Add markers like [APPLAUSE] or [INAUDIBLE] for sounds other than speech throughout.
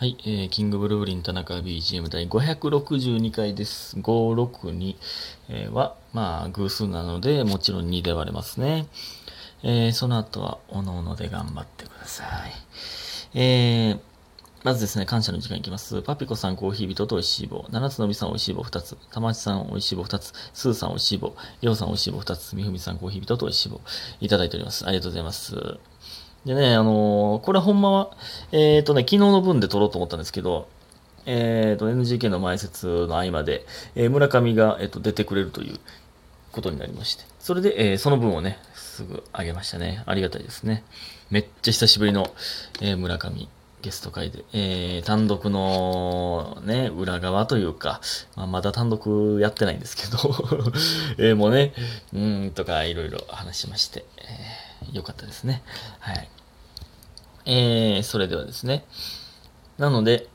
はい、えー、キングブルーリン田中 BGM 第562回です。562、えーは、まあ、偶数なので、もちろん2で割れますね。えー、その後は、おのおので頑張ってください。えー、まずですね、感謝の時間いきます。パピコさん、コーヒー人と美味しい棒。七つのみさん、美味しい棒2つ。たまちさん、美味しい棒2つ。スーさん、美味しい棒。りょうさん、美味しい棒2つ。みふみさん、コーヒー人と美味しい棒。いただいております。ありがとうございます。でね、あのーこれほんまは、えっ、とね、昨日の分で撮ろうと思ったんですけど、えっ、と、NGK の前説の合間で、え村上が、えっと出てくれるということになりまして、それで、えその分をね、すぐあげましたね。ありがたいですね。めっちゃ久しぶりの、え村上ゲスト会で、えー単独のね、裏側というか、まあ、まだ単独やってないんですけど、[LAUGHS] えもうね、うーんとかいろいろ話しまして、えーよかったですね。はい。えー、それではですね。なので、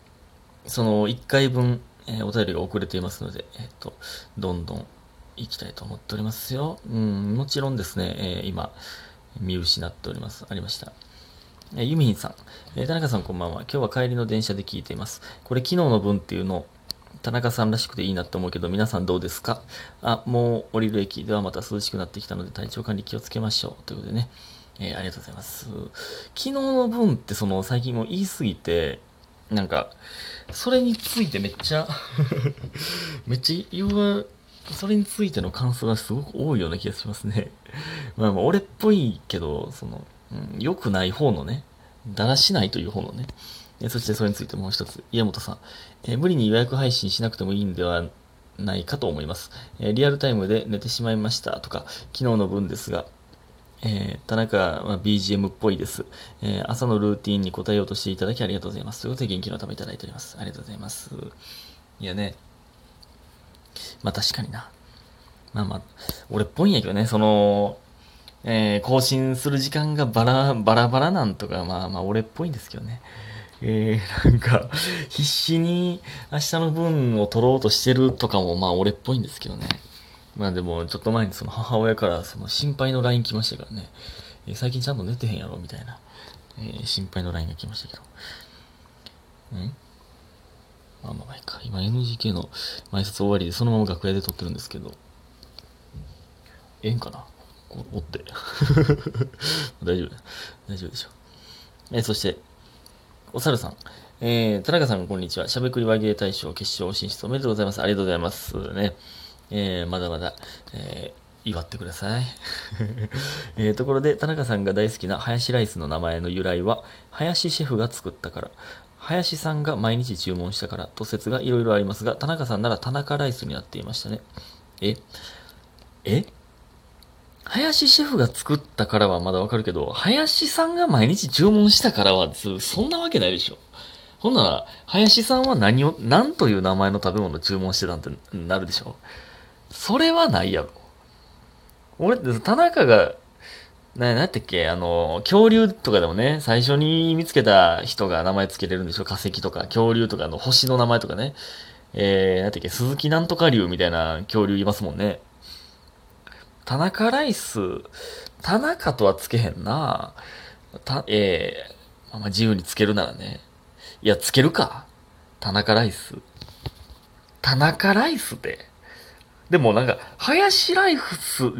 その1回分、えーお便りが遅れていますので、えっ、と、どんどん行きたいと思っておりますよ。うん、もちろんですね、えー今、見失っております。ありました。えーユミヒンさん、えー田中さんこんばんは。今日は帰りの電車で聞いています。これ昨日の分っていうのを、田中さんらしくていいなって思うけど、皆さんどうですか？あ、もう降りる駅ではまた涼しくなってきたので体調管理気をつけましょう。ということでね、えーありがとうございます。昨日の分ってその最近も言い過ぎて、なんか、それについてめっちゃ、[LAUGHS] めっちゃ言う、それについての感想がすごく多いような気がしますね。[LAUGHS] まあまあ、俺っぽいけど、その、うん、良くない方のね、だらしないという方のね、えそしてそれについてもう一つ、家本さん、え無理に予約配信しなくてもいいんではないかと思います。えリアルタイムで寝てしまいましたとか、昨日の分ですが、えー田中は BGM っぽいです、えー朝のルーティンに答えようとしていただきありがとうございます。ということで元気の玉いただいております。ありがとうございます。いやね、まあ確かにな。まあまあ、俺っぽいんやけどね、その、えー更新する時間がバラ、バラバラなんとか、まあまあ俺っぽいんですけどね。えー、なんか、必死に明日の分を取ろうとしてるとかもまあ俺っぽいんですけどね。まあでも、ちょっと前にその母親からその心配の LINE 来ましたからね。えー最近ちゃんと寝てへんやろみたいな、えー心配の LINE が来ましたけど。んまあまあまあいいか。今 NGK の前説終わりでそのまま楽屋で撮ってるんですけど。ええんかな？こう、おって。[LAUGHS] 大丈夫？大丈夫でしょ。えーそして、お猿さん。えー、田中さん、こんにちは。しゃべくり和芸大賞決勝進出おめでとうございます。ありがとうございます。ね。えー、まだまだ、えー、祝ってください。[LAUGHS] えー、ところで、田中さんが大好きなハヤシライスの名前の由来は、林シェフが作ったから、林さんが毎日注文したからと説がいろいろありますが、田中さんなら田中ライスになっていましたね。え？え？林シェフが作ったからはまだわかるけど、林さんが毎日注文したからは、そんなわけないでしょ。ほんなら、林さんは何を、何という名前の食べ物注文してたんってなるでしょ。それはないやろ。俺って、田中が、な、なんやったっけあの、恐竜とかでもね、最初に見つけた人が名前つけれるんでしょ化石とか、恐竜とかの星の名前とかね。えー、なんやったっけ鈴木なんとか竜みたいな恐竜いますもんね。田中ライス、田中とはつけへんな。た、えー、まあ自由につけるならね。いや、つけるか。田中ライス。田中ライスで。でもなんか、林ライス、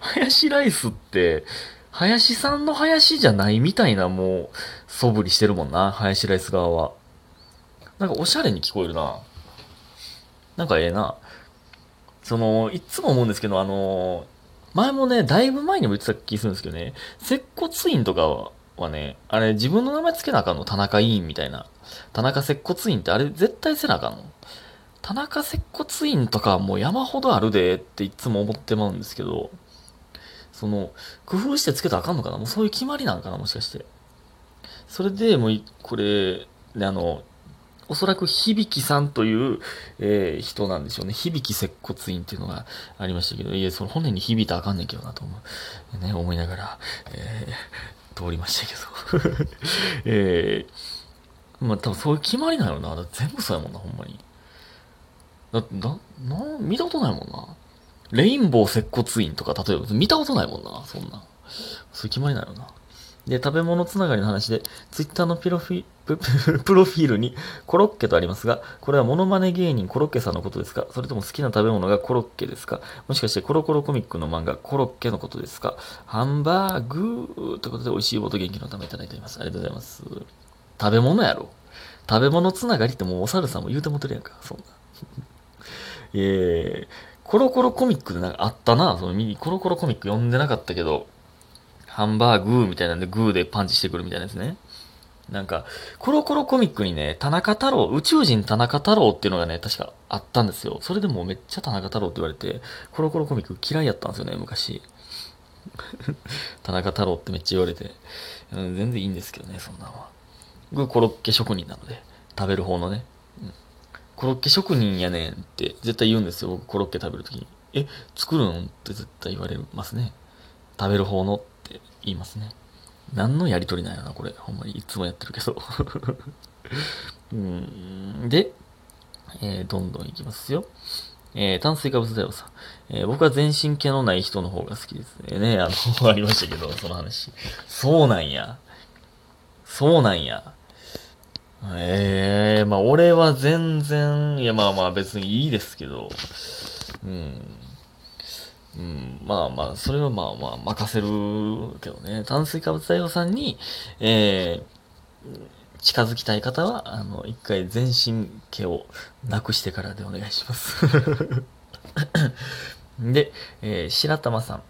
林ライスって、林さんの林じゃないみたいなもう、素振りしてるもんな、林ライス側は。なんかおしゃれに聞こえるな。なんかええな。その、いつも思うんですけど、あの、前もね、だいぶ前にも言ってた気するんですけどね、接骨院とかはね、あれ自分の名前つけなあかんの？田中委員みたいな。田中接骨院ってあれ絶対せなあかんの？田中接骨院とかもう山ほどあるでっていつも思ってまうんですけど、その、工夫してつけたらあかんのかな？もうそういう決まりなんかなもしかして。それでもう、これ、ね、あの、おそらく響さんという、えー人なんでしょうね。響接骨院っていうのがありましたけど、いや、その骨に響いたらあかんねんけどなと思う。ね、思いながら、えー通りましたけど。[LAUGHS] えー、まあ多分そういう決まりなんやろな。全部そうやもんな、ほんまに。だ、な、見たことないもんな。レインボー接骨院とか、例えば見たことないもんな、そんな。そういう決まりなんやろな。で、食べ物つながりの話で、ツイッターのピロフィ [LAUGHS] プロフィールにコロッケとありますが、これはモノマネ芸人コロッケさんのことですか？それとも好きな食べ物がコロッケですか？もしかしてコロコロコミックの漫画コロッケのことですか？ハンバーグということで美味しいボト元気のためいただいております。ありがとうございます。食べ物やろ？食べ物つながりってもうお猿さんも言うてもてるやんか、そんな。[LAUGHS] えー、コロコロコミックでなんかあったな、そのコロコロコミック読んでなかったけど、ハンバーグみたいなんでグーでパンチしてくるみたいなですね。なんか、コロコロコミックにね、田中太郎、宇宙人田中太郎っていうのがね、確かあったんですよ。それでもめっちゃ田中太郎って言われて、コロコロコミック嫌いやったんですよね、昔。[LAUGHS] 田中太郎ってめっちゃ言われて。全然いいんですけどね、そんなんは。僕コロッケ職人なので、食べる方のね。コロッケ職人やねんって絶対言うんですよ、僕コロッケ食べるときに。え、作るの？って絶対言われますね。食べる方の？言いますね。何のやりとりなんやな、これ。ほんまにいつもやってるけど。[LAUGHS] うん。で、えー、どんどんいきますよ。えー、炭水化物だよさ。えー、僕は全身毛のない人の方が好きですね。ね、あの、[LAUGHS] ありましたけど、その話。そうなんや。そうなんや。ええー、まあ俺は全然、いやまあまあ別にいいですけど、うん。うん、まあまあ、それはまあまあ任せるけどね。炭水化物大王さんに、えー、近づきたい方は、あの、一回全身毛をなくしてからでお願いします。[LAUGHS] で、えー、白玉さん。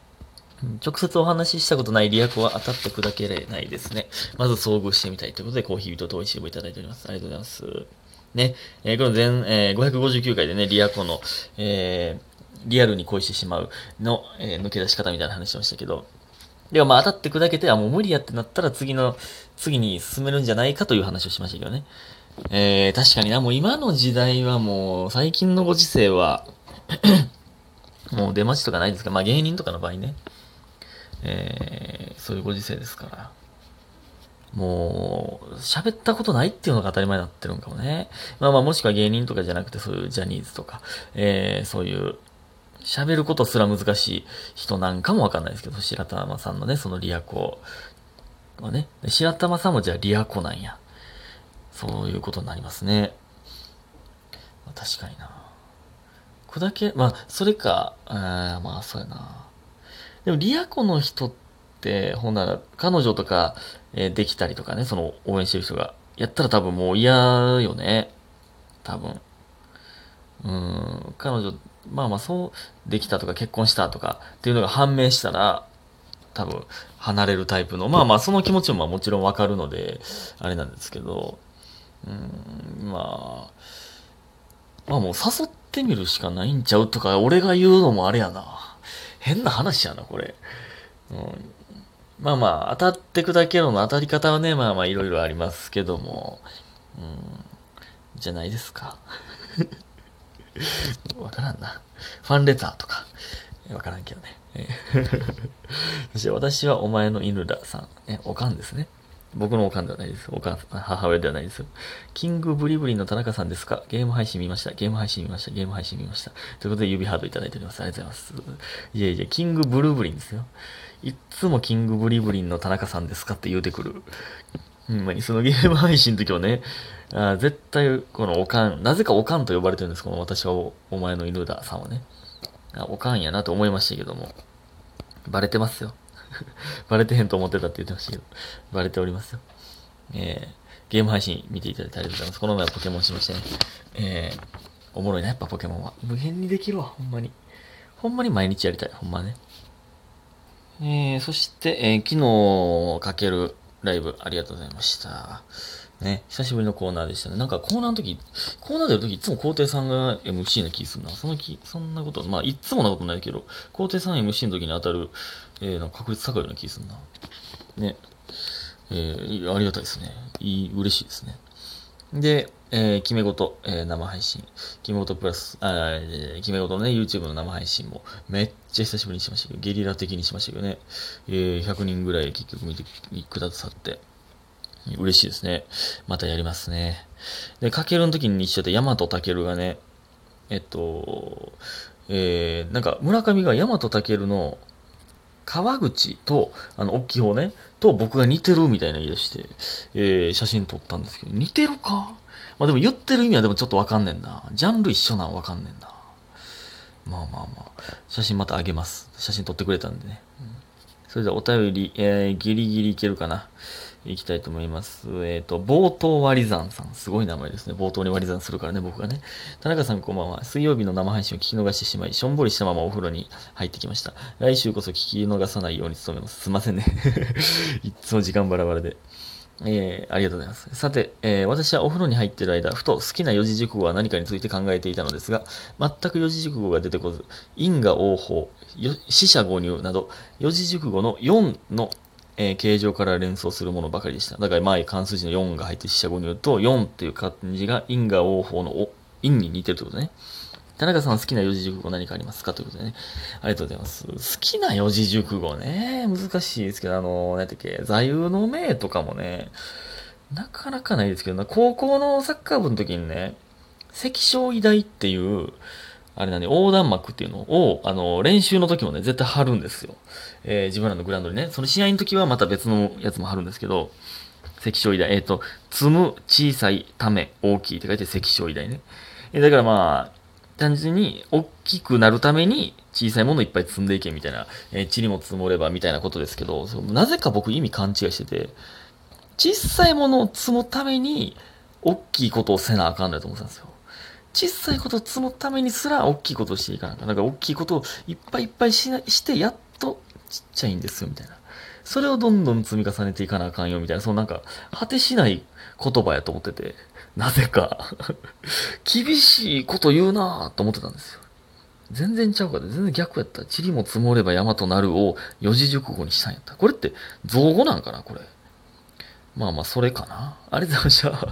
直接お話ししたことないリアコは当たって砕けれないですね。まず遭遇してみたいということで、コーヒーと遠いしをいただいております。ありがとうございます。ね、えー、この全、えー、559回でね、リアコの、えー、リアルに恋してしまうの、えー、抜け出し方みたいな話しましたけど、でもまあ当たって砕けて、あ、もう無理やってなったら次の、次に進めるんじゃないかという話をしましたけどね。えー、確かにな、もう今の時代はもう、最近のご時世は [COUGHS] もう出待ちとかないですかまあ芸人とかの場合ね。えー、そういうご時世ですから。もう、喋ったことないっていうのが当たり前になってるんかもね。まあまあ、もしくは芸人とかじゃなくて、そういうジャニーズとか、えー、そういう喋ることすら難しい人なんかもわかんないですけど、白玉さんのね、そのリアコはね、白玉さんもじゃあリアコなんや。そういうことになりますね。まあ、確かにな。これだけ、まあ、それか、あまあ、そうやな。でも、リアコの人って、ほんなら、彼女とか、えー、できたりとかね、その応援してる人が、やったら多分もう嫌よね。多分。うん、彼女まあまあそうできたとか結婚したとかっていうのが判明したら、多分離れるタイプの、まあまあその気持ちもまあもちろんわかるので、あれなんですけど、うん、まあ、まあもう誘ってみるしかないんちゃうとか、俺が言うのもあれやな。変な話やな、これ。うん、まあまあ、当たってくだけの当たり方はね、まあまあいろいろありますけども、うん、じゃないですか。[LAUGHS] [LAUGHS] わからんな。ファンレターとか。わからんけどね。そして私はお前の犬ださん。え、おかんですね。僕のおかんではないです。おかん、母親ではないです。キングブリブリの田中さんですか？ゲーム配信見ました。ゲーム配信見ました。ゲーム配信見ました。ということで指ハードいただいております。ありがとうございます。いやいや、キングブルーブリンですよ。いっつもキングブリブリンの田中さんですか？って言うてくる。ほんまに、そのゲーム配信の時はね、あ絶対、このおかん、なぜかおかんと呼ばれてるんです、この私はおお前の犬ださんはね。あおかんやなと思いましたけども。バレてますよ。[LAUGHS] バレてへんと思ってたって言ってましたけど、バレておりますよ。えー、ゲーム配信見ていただいてありがとうございます。この前はポケモンしましたね。えー、おもろいな、やっぱポケモンは。無限にできるわ、ほんまに。ほんまに毎日やりたい、ほんまね。えー、そして、えー、昨日かけるライブありがとうございました。ね、久しぶりのコーナーでしたね。なんかコーナーの時、コーナー出る時いつも皇帝さんが MC な気するな。その気、そんなこと、まあいつもなことないけど、皇帝さん MC の時に当たる、えー、なんか確率高いような気するな。ね。えー、ありがたいですね。いい、嬉しいですね。で、えー、決め事、えー、生配信。決め事プラス、あ、決め事のね、YouTube の生配信もめっちゃ久しぶりにしましたけど、ゲリラ的にしましたけどね、えー、100人ぐらい結局見てくださって、嬉しいですね。またやりますね。で、かけるの時に一緒で、ヤマトタケルがね、えっと、えー、なんか村上がヤマトタケルの川口と、あの、大きい方ね、と僕が似てるみたいな言い出して、えー、写真撮ったんですけど、似てるか？まあでも言ってる意味はでもちょっとわかんねんな。ジャンル一緒なんわかんねんな。まあまあまあ。写真またあげます。写真撮ってくれたんでね。うんそれではお便り、えー、ギリギリいけるかな。いきたいと思います。えっ、と、冒頭割り算さん。すごい名前ですね。冒頭に割り算するからね、僕がね。田中さんこんばんは。水曜日の生配信を聞き逃してしまい、しょんぼりしたままお風呂に入ってきました。来週こそ聞き逃さないように努めます。すいませんね。[LAUGHS] いつも時間バラバラで。えー、ありがとうございます。さて、えー私はお風呂に入っている間、ふと好きな四字熟語は何かについて考えていたのですが、全く四字熟語が出てこず、因果応報、死者誤入など、四字熟語の4の、えー形状から連想するものばかりでした。だから前、関数字の4が入って死者誤入と、4という漢字が因果応報のお因に似てるということね。田中さん好きな四字熟語何かありますかということでね。ありがとうございます。好きな四字熟語ね。難しいですけど、あの、何やったっけ、座右の銘とかもね、なかなかないですけどな、高校のサッカー部の時にね、関将医大っていう、あれなんで、横断幕っていうのを、あの、練習の時もね、絶対貼るんですよ。えー自分らのグラウンドにね。その試合の時はまた別のやつも貼るんですけど、関将医大、えっ、と、積む、小さい、ため、大きいって書いて関将医大ね。えーだからまあ、単純に大きくなるために小さいものをいっぱい積んでいけみたいな、えー、塵も積もればみたいなことですけど、なぜか僕意味勘違いしてて、小さいものを積むために大きいことをせなあかんだと思ってたんですよ。小さいことを積むためにすら大きいことをしていかなあかん。か大きいことをいっぱいいっぱいしなして、やっとちっちゃいんですよ、みたいな。それをどんどん積み重ねていかなあかんよ、みたいな、そのなんか、果てしない言葉やと思ってて、なぜか、厳しいこと言うなぁと思ってたんですよ。全然ちゃうから、全然逆やった。塵も積もれば山となるを四字熟語にしたんやった。これって造語なんかなこれ。まあまあ、それかな。ありがとうございました。